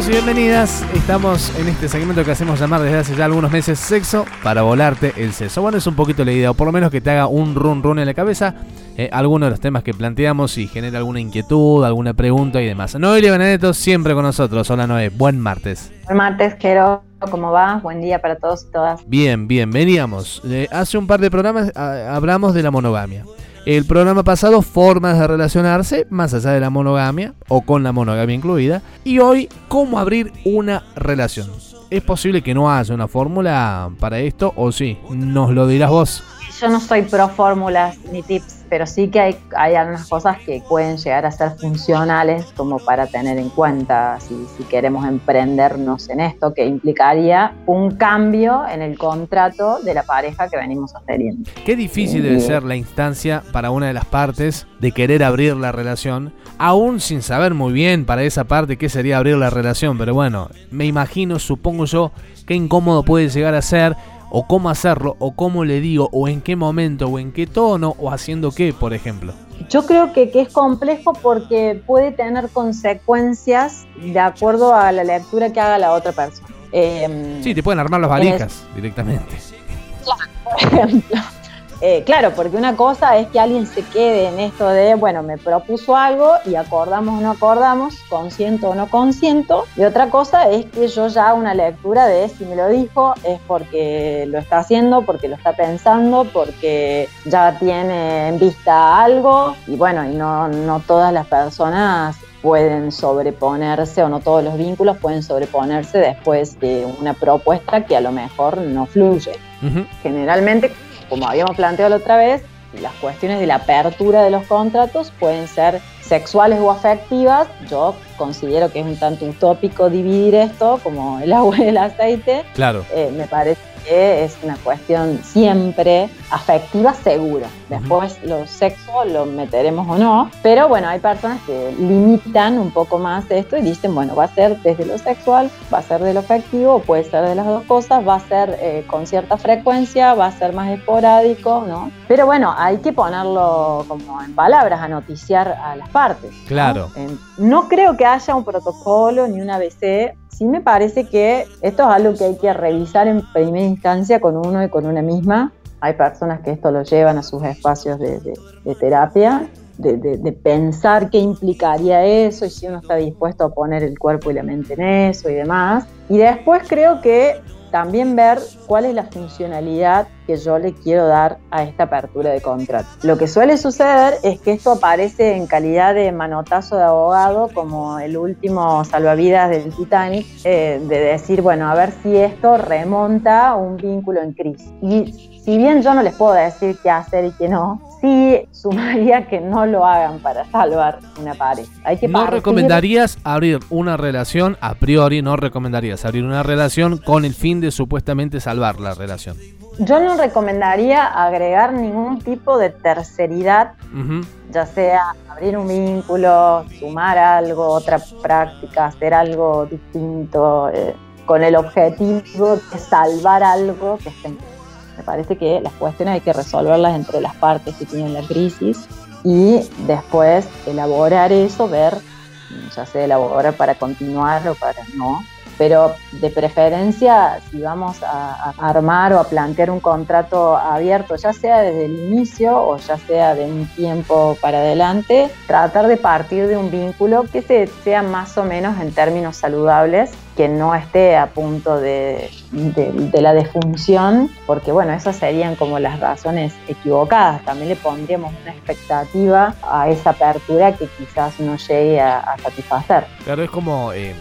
Bienvenidos y bienvenidas. Estamos en este segmento que hacemos llamar desde hace ya algunos meses Sexo para volarte el seso. Bueno, es un poquito la idea, o por lo menos que te haga un run run en la cabeza eh, algunos de los temas que planteamos y genera alguna inquietud, alguna pregunta y demás. Noelia Benedetto siempre con nosotros. Hola Noé, buen martes. Buen martes, Jero. ¿Cómo va? Buen día para todos y todas. Bien, bien, veníamos. Eh, hace un par de programas ah, hablamos de la monogamia. El programa pasado, formas de relacionarse más allá de la monogamia o con la monogamia incluida. Y hoy, cómo abrir una relación. ¿Es posible que no haya una fórmula para esto o sí? Nos lo dirás vos. Yo no soy pro fórmulas ni tips pero sí que hay, hay algunas cosas que pueden llegar a ser funcionales como para tener en cuenta si, si queremos emprendernos en esto, que implicaría un cambio en el contrato de la pareja que venimos sosteniendo. Qué difícil debe ser la instancia para una de las partes de querer abrir la relación, aún sin saber muy bien para esa parte qué sería abrir la relación, pero bueno, me imagino, supongo yo, qué incómodo puede llegar a ser o cómo hacerlo, o cómo le digo, o en qué momento, o en qué tono, o haciendo qué, por ejemplo. Yo creo que, es complejo porque puede tener consecuencias de acuerdo a la lectura que haga la otra persona. Em, sí, te pueden armar las valijas directamente. Claro, por ejemplo. Eh, claro, porque una cosa es que alguien se quede en esto de, bueno, me propuso algo y acordamos o no acordamos, consiento o no consiento. Y otra cosa es que yo ya una lectura de si me lo dijo es porque lo está haciendo, porque lo está pensando, porque ya tiene en vista algo. Y bueno, y no, no todas las personas pueden sobreponerse o no todos los vínculos pueden sobreponerse después de una propuesta que a lo mejor no fluye. Generalmente como habíamos planteado la otra vez, las cuestiones de la apertura de los contratos pueden ser sexuales o afectivas. Yo considero que es un tanto utópico dividir esto como el agua y el aceite. Claro. Eh, me parece es una cuestión siempre afectiva segura. Después lo sexo lo meteremos o no, pero bueno, hay personas que limitan un poco más esto y dicen, bueno, va a ser desde lo sexual, va a ser de lo afectivo, puede ser de las dos cosas, va a ser eh, con cierta frecuencia, va a ser más esporádico, ¿no? Pero bueno, hay que ponerlo como en palabras, a noticiar a las partes. Claro. no creo que haya un protocolo ni un ABC sí me parece que esto es algo que hay que revisar en primera instancia con uno y con una misma. Hay personas que esto lo llevan a sus espacios de, terapia, de, de, pensar qué implicaría eso y si uno está dispuesto a poner el cuerpo y la mente en eso y demás. Y después creo que también ver cuál es la funcionalidad que yo le quiero dar a esta apertura de contrato. Lo que suele suceder es que esto aparece en calidad de manotazo de abogado, como el último salvavidas del Titanic, eh, de decir, bueno, a ver si esto remonta un vínculo en crisis. Y si bien yo no les puedo decir qué hacer y qué no, sí sumaría que no lo hagan para salvar una pareja. Hay que ¿No recomendarías abrir una relación, a priori no recomendarías abrir una relación con el fin de supuestamente salvar la relación? Yo no recomendaría agregar ningún tipo de terceridad, ya sea abrir un vínculo, sumar algo, otra práctica, hacer algo distinto, eh, con el objetivo de salvar algo que esté en me parece que las cuestiones hay que resolverlas entre las partes que tienen la crisis y después elaborar eso, ver, ya sea elaborar para continuar o para no, pero de preferencia, si vamos a, armar o a plantear un contrato abierto, ya sea desde el inicio o ya sea de un tiempo para adelante, tratar de partir de un vínculo que sea más o menos en términos saludables que no esté a punto de, la defunción, porque bueno, esas serían como las razones equivocadas. También le pondríamos una expectativa a esa apertura que quizás no llegue a, satisfacer. Claro, es como eh,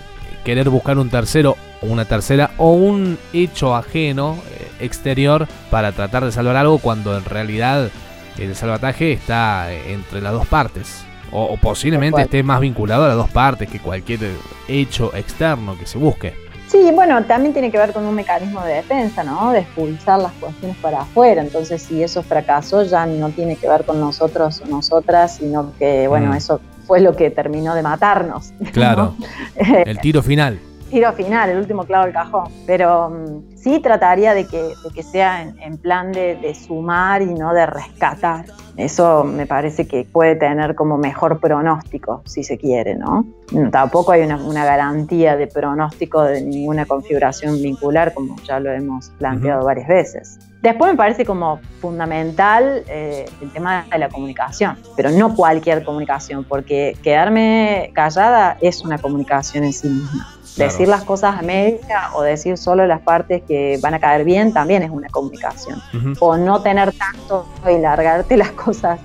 querer buscar un tercero o una tercera o un hecho ajeno, eh, exterior, para tratar de salvar algo cuando en realidad el salvataje está entre las dos partes. O, posiblemente esté más vinculado a las dos partes que cualquier hecho externo que se busque. Sí, bueno, también tiene que ver con un mecanismo de defensa, ¿no? De expulsar las cuestiones para afuera. Entonces, si eso fracasó, ya no tiene que ver con nosotros o nosotras, sino que, bueno, mm. eso fue lo que terminó de matarnos. Claro. el tiro final. Tiro final, el último clavo del cajón. Pero mm, sí trataría de que, que sea en, plan de, de, sumar y no de rescatar. Eso me parece que puede tener como mejor pronóstico, si se quiere, ¿no? Tampoco hay una, garantía de pronóstico de ninguna configuración vincular, como ya lo hemos planteado varias veces. Después me parece como fundamental eh, el tema de la comunicación, pero no cualquier comunicación, porque quedarme callada es una comunicación en sí misma. Decir las cosas a media o decir solo las partes que van a caer bien también es una comunicación. O no tener tanto y largarte las cosas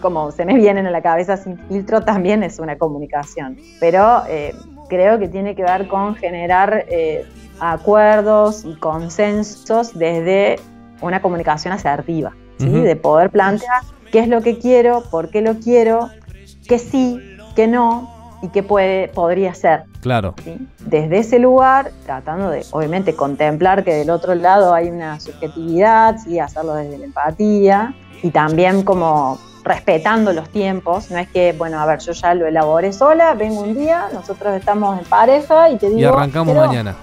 como se me vienen a la cabeza sin filtro también es una comunicación. Pero eh, creo que tiene que ver con generar eh, acuerdos y consensos desde una comunicación asertiva, de poder plantear qué es lo que quiero, por qué lo quiero, qué sí, qué no y qué puede, podría ser. Claro. Desde ese lugar, tratando de, obviamente, contemplar que del otro lado hay una subjetividad, ¿sí? hacerlo desde la empatía y también como respetando los tiempos, no es que, bueno, a ver, yo ya lo elaboré sola, vengo un día, nosotros estamos en pareja y te digo... Y arrancamos mañana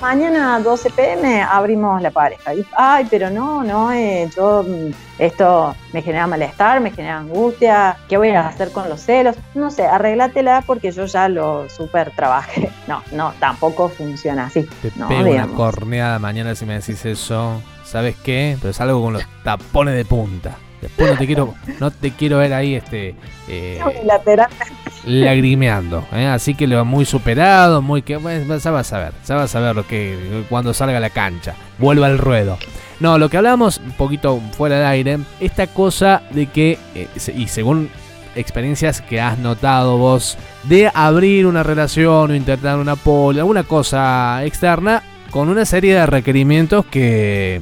mañana a 12 pm abrimos la pareja. Y, ay, pero no, no, eh, yo, mm, esto me genera malestar, me genera angustia, ¿qué voy a hacer con los celos? No sé, arreglátela porque yo ya lo super trabajé. No, no, tampoco funciona así. Te pego una corneada mañana si me decís eso. ¿Sabes qué? Pero salgo con los tapones de punta. Después no te quiero, no te quiero ver ahí este eh, lagrimeando. ¿eh? Así que lo muy superado, muy que ya vas a ver, ya vas a ver lo que cuando salga a la cancha, vuelva al ruedo. No, lo que hablamos un poquito fuera del aire, esta cosa de que, eh, y según experiencias que has notado vos, de abrir una relación o intentar una poli, alguna cosa externa, con una serie de requerimientos que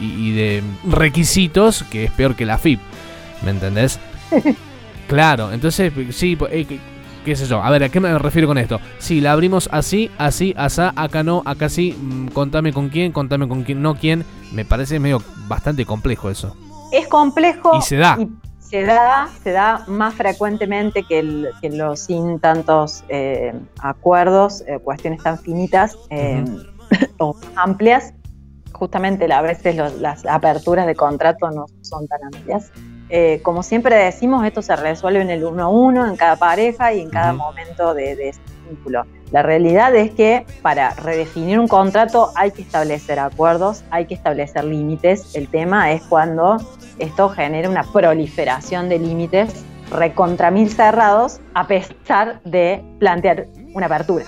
y, de requisitos que es peor que la FIP. ¿Me entendés? claro, entonces, sí, eh, qué sé yo. A ver, ¿a qué me refiero con esto? Si la abrimos así, así, asá, acá no, acá sí, mm, contame con quién, contame con quién, no quién. Me parece medio bastante complejo eso. Es complejo. Y se da. se da, se da más frecuentemente que, los sin tantos eh, acuerdos, eh, cuestiones tan finitas o amplias justamente a veces las aperturas de contrato no son tan amplias. Eh, como siempre decimos, esto se resuelve en el uno a uno, en cada pareja y en cada momento de, de ese vínculo. La realidad es que para redefinir un contrato hay que establecer acuerdos, hay que establecer límites. El tema es cuando esto genera una proliferación de límites recontra mil cerrados a pesar de plantear una apertura.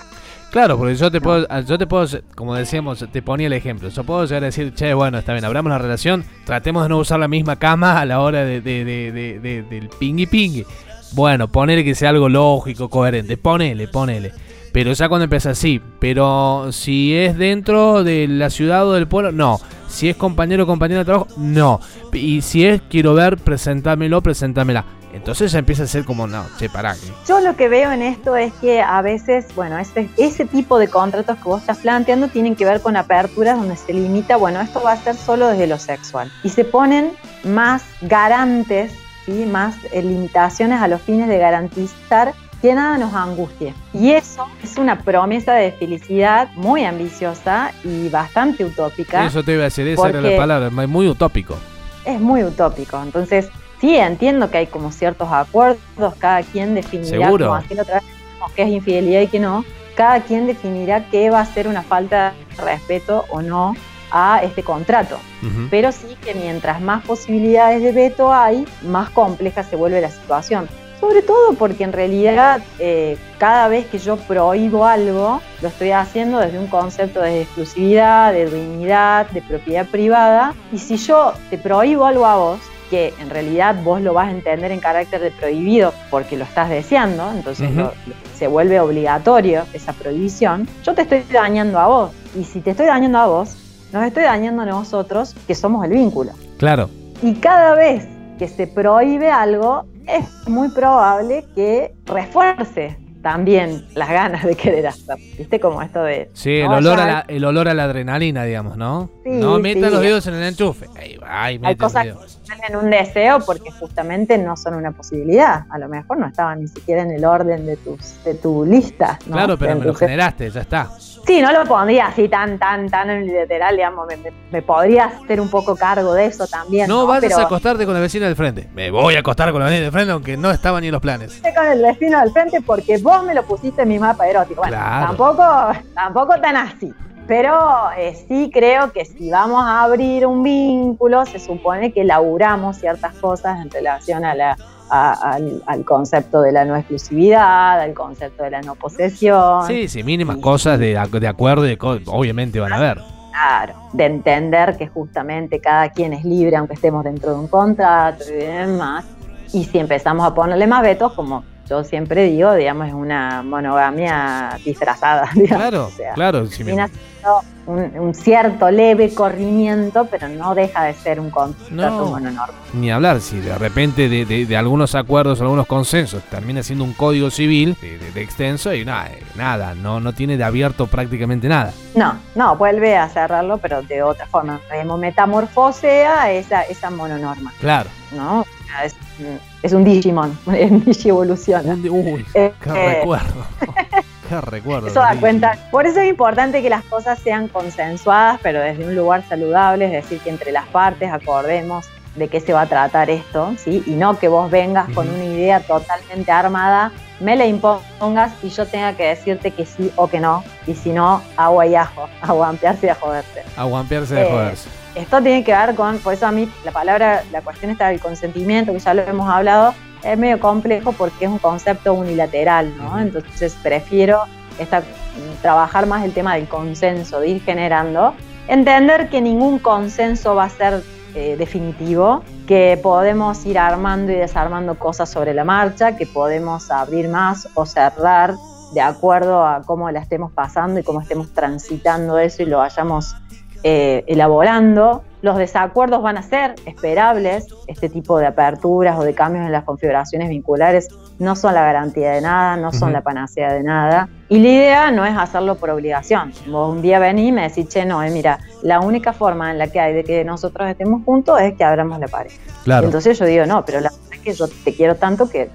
Claro, porque yo te puedo, yo te puedo, como decíamos, te ponía el ejemplo. Yo puedo llegar a decir, che, bueno, está bien, abramos la relación, tratemos de no usar la misma cama a la hora de, del pingui pingui. Bueno, ponele que sea algo lógico, coherente, ponele, ponele. Pero ya cuando empieza así, pero si es dentro de la ciudad o del pueblo, no. Si es compañero o compañera de trabajo, no. Y si es quiero ver, presentámelo, presentámela. Entonces ya empieza a ser como, no, che, pará. Yo lo que veo en esto es que a veces, bueno, ese, ese tipo de contratos que vos estás planteando tienen que ver con aperturas donde se limita, bueno, esto va a ser solo desde lo sexual. Y se ponen más garantes, ¿sí? más eh, limitaciones a los fines de garantizar que nada nos angustie. Y eso es una promesa de felicidad muy ambiciosa y bastante utópica. Eso te iba a decir, esa era la palabra, muy utópico. Es muy utópico. Entonces, sí, entiendo que hay como ciertos acuerdos, cada quien definirá, como aquel otra vez, qué es infidelidad y qué no, cada quien definirá qué va a ser una falta de respeto o no a este contrato. Pero sí que mientras más posibilidades de veto hay, más compleja se vuelve la situación. Sobre todo porque en realidad eh, cada vez que yo prohíbo algo, lo estoy haciendo desde un concepto de exclusividad, de dignidad, de propiedad privada. Y si yo te prohíbo algo a vos, que en realidad vos lo vas a entender en carácter de prohibido porque lo estás deseando, entonces se vuelve obligatorio esa prohibición, yo te estoy dañando a vos. Y si te estoy dañando a vos, nos estoy dañando a nosotros que somos el vínculo. Claro. Y cada vez que se prohíbe algo, es muy probable que refuerce también las ganas de querer hacer. ¿Viste? Como esto de. Sí, el, olor, a la, el olor a la adrenalina, digamos, ¿no? no metan los dedos en el enchufe. Hay cosas que tienen un deseo porque justamente no son una posibilidad. A lo mejor no estaban ni siquiera en el orden de, tus, de tu lista. Claro, pero me lo generaste, ya está. Sí, no lo pondría así tan, tan, tan literal, digamos, me, podría hacer un poco cargo de eso también. No, vas a acostarte con la vecina del frente. Me voy a acostar con la vecina del frente, aunque no estaba ni en los planes. Con el vecino del frente porque vos me lo pusiste en mi mapa erótico. Bueno, tampoco, tampoco tan así. Pero eh, sí creo que si vamos a abrir un vínculo, se supone que laburamos ciertas cosas en relación a la al, concepto de la no exclusividad, al concepto de la no posesión. Sí, sí, mínimas cosas de, de acuerdo, y obviamente van a haber. Claro, de entender que justamente cada quien es libre aunque estemos dentro de un contrato y demás. Y si empezamos a ponerle más vetos, como yo siempre digo, digamos, es una monogamia disfrazada. Claro, claro. Si un, cierto leve corrimiento, pero no deja de ser un contrato no, Ni hablar, si de repente de, algunos acuerdos, algunos consensos, termina siendo un código civil de, extenso y nada, nada, no, no tiene de abierto prácticamente nada. No, no, vuelve a cerrarlo, pero de otra forma. Metamorfosea esa, esa mononorma. Claro. ¿No? Es, un Digimon, en Digievolución. Uy, qué eh, recuerdo. recuerdo. Eso da cuenta. Por eso es importante que las cosas sean consensuadas, pero desde un lugar saludable, es decir, que entre las partes acordemos de qué se va a tratar esto, ¿sí? Y no que vos vengas con una idea totalmente armada, me la impongas y yo tenga que decirte que sí o que no, y si no, agua y ajo, aguampearse y a joderse. Aguampearse y a eh, joderse. Esto tiene que ver con, por eso a mí la palabra, la cuestión está del consentimiento, que ya lo hemos hablado, es medio complejo porque es un concepto unilateral, ¿no? Entonces prefiero esta, trabajar más el tema del consenso, de ir generando, entender que ningún consenso va a ser eh, definitivo, que podemos ir armando y desarmando cosas sobre la marcha, que podemos abrir más o cerrar de acuerdo a cómo la estemos pasando y cómo estemos transitando eso y lo vayamos eh, elaborando. Los desacuerdos van a ser esperables, este tipo de aperturas o de cambios en las configuraciones vinculares no son la garantía de nada, no son la panacea de nada. Y la idea no es hacerlo por obligación. Vos un día venís y me decís, che, no, eh, mira, la única forma en la que hay de que nosotros estemos juntos es que abramos la pared. Claro. Entonces yo digo, no, pero la verdad es que yo te quiero tanto que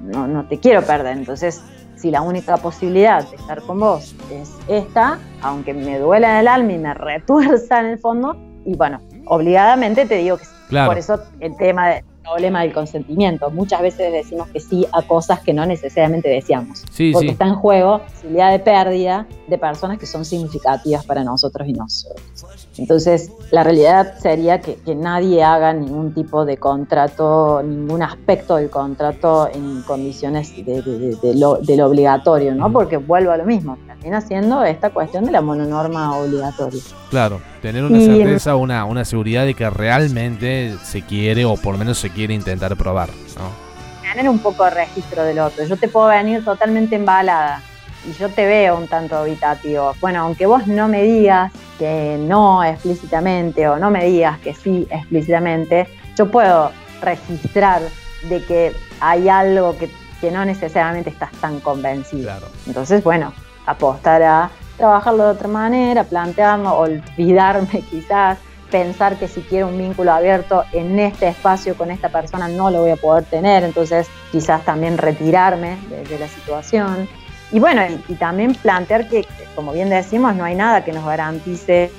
no, no te quiero perder. Entonces si la única posibilidad de estar con vos es esta, aunque me duela en el alma y me retuerza en el fondo, y bueno, obligadamente te digo que sí. Por eso el tema de, problema del consentimiento. Muchas veces decimos que sí a cosas que no necesariamente deseamos. porque está en juego la posibilidad de pérdida de personas que son significativas para nosotros y nosotros. Entonces, la realidad sería que, nadie haga ningún tipo de contrato, ningún aspecto del contrato en condiciones de, lo, del obligatorio, ¿no? Porque vuelvo a lo mismo, termina siendo esta cuestión de la mononorma obligatoria. Claro, tener una certeza, una, una seguridad de que realmente se quiere o por lo menos se quiere intentar probar, ¿no? Tener un poco de registro del otro. Yo te puedo venir totalmente embalada y yo te veo un tanto habitativo. Bueno, aunque vos no me digas que no explícitamente o no me digas que sí explícitamente, yo puedo registrar de que hay algo que, que no necesariamente estás tan convencido. Entonces, bueno, apostar a trabajarlo de otra manera, plantearlo, olvidarme quizás pensar que si quiero un vínculo abierto en este espacio con esta persona no lo voy a poder tener, entonces quizás también retirarme de, la situación. Y bueno, y, también plantear que, como bien decimos, no hay nada que nos garantice,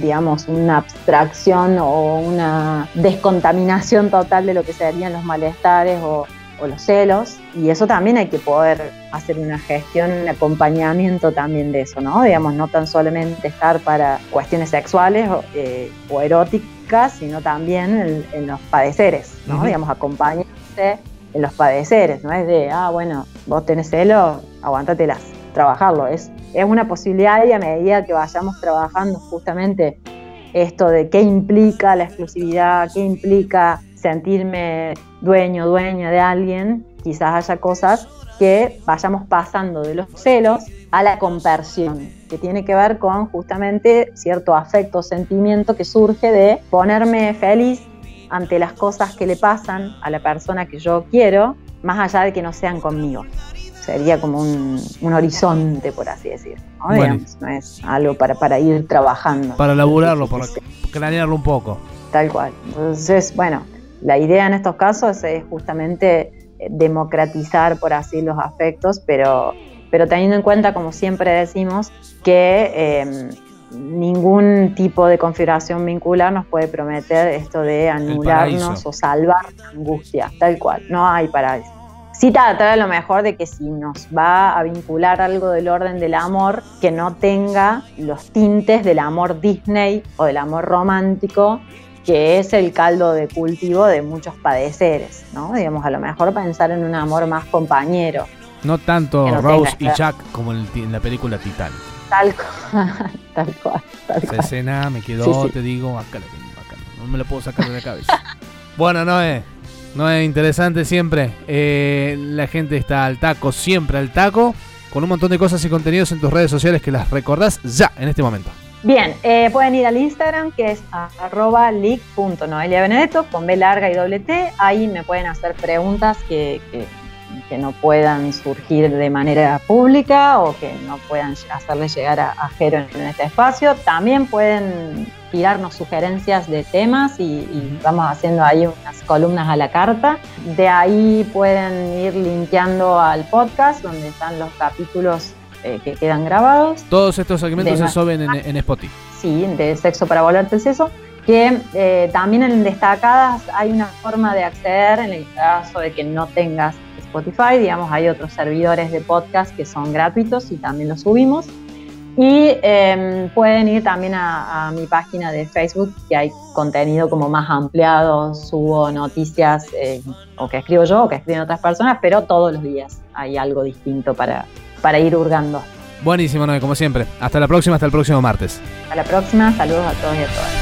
digamos, una abstracción o una descontaminación total de lo que serían los malestares o, o los celos, y eso también hay que poder hacer una gestión, un acompañamiento también de eso, ¿no? Digamos, no tan solamente estar para cuestiones sexuales o, eh, eróticas, sino también en, los padeceres, ¿no? Digamos, acompañarse en los padeceres, no es de, ah, bueno, vos tenés celos, aguántatelas, trabajarlo, es, es una posibilidad y a medida que vayamos trabajando justamente esto de qué implica la exclusividad, qué implica sentirme dueño, dueña de alguien, quizás haya cosas que vayamos pasando de los celos a la compersión, que tiene que ver con justamente cierto afecto, sentimiento que surge de ponerme feliz ante las cosas que le pasan a la persona que yo quiero, más allá de que no sean conmigo. sería como un, horizonte, por así decirlo. ¿no? es algo para, para ir trabajando. Para laburarlo, para cranearlo un poco. Tal cual. Entonces, bueno, la idea en estos casos es justamente eh, democratizar, por así, los afectos, pero, pero teniendo en cuenta, como siempre decimos, que em, ningún tipo de configuración vincular nos puede prometer esto de anularnos o salvar la angustia, tal cual, no hay para eso. Sí tratar a lo mejor de que si nos va a vincular algo del orden del amor, que no tenga los tintes del amor Disney o del amor romántico, que es el caldo de cultivo de muchos padeceres, ¿no? Digamos, a lo mejor pensar en un amor más compañero. No tanto Rose y Jack como en la película Titanic. Tal cual, tal cual. Esa escena me quedó, te digo, acá la tengo, acá no, me la puedo sacar de la cabeza. bueno, Noé, Noé, interesante siempre. Eh, la gente está al taco, siempre al taco, con un montón de cosas y contenidos en tus redes sociales que las recordás ya, en este momento. Bien, eh, pueden ir al Instagram que es arroba leak.noeliabenedetto con B larga y doble T. Ahí me pueden hacer preguntas que que no puedan surgir de manera pública o que no puedan hacerle llegar a, Jero en, este espacio. También pueden tirarnos sugerencias de temas y, vamos haciendo ahí unas columnas a la carta. De ahí pueden ir limpiando al podcast donde están los capítulos eh, que quedan grabados. Todos estos segmentos se suben en, en, Spotify. Sí, de Sexo para Volarte el Seso que eh, también en destacadas hay una forma de acceder en el caso de que no tengas Spotify, digamos, hay otros servidores de podcast que son gratuitos y también los subimos. Y em, pueden ir también a, mi página de Facebook, que hay contenido como más ampliado, subo noticias eh, o que escribo yo o que escriben otras personas, pero todos los días hay algo distinto para, para ir hurgando. Buenísimo, Noé, como siempre. Hasta la próxima, hasta el próximo martes. Hasta la próxima, saludos a todos y a todas.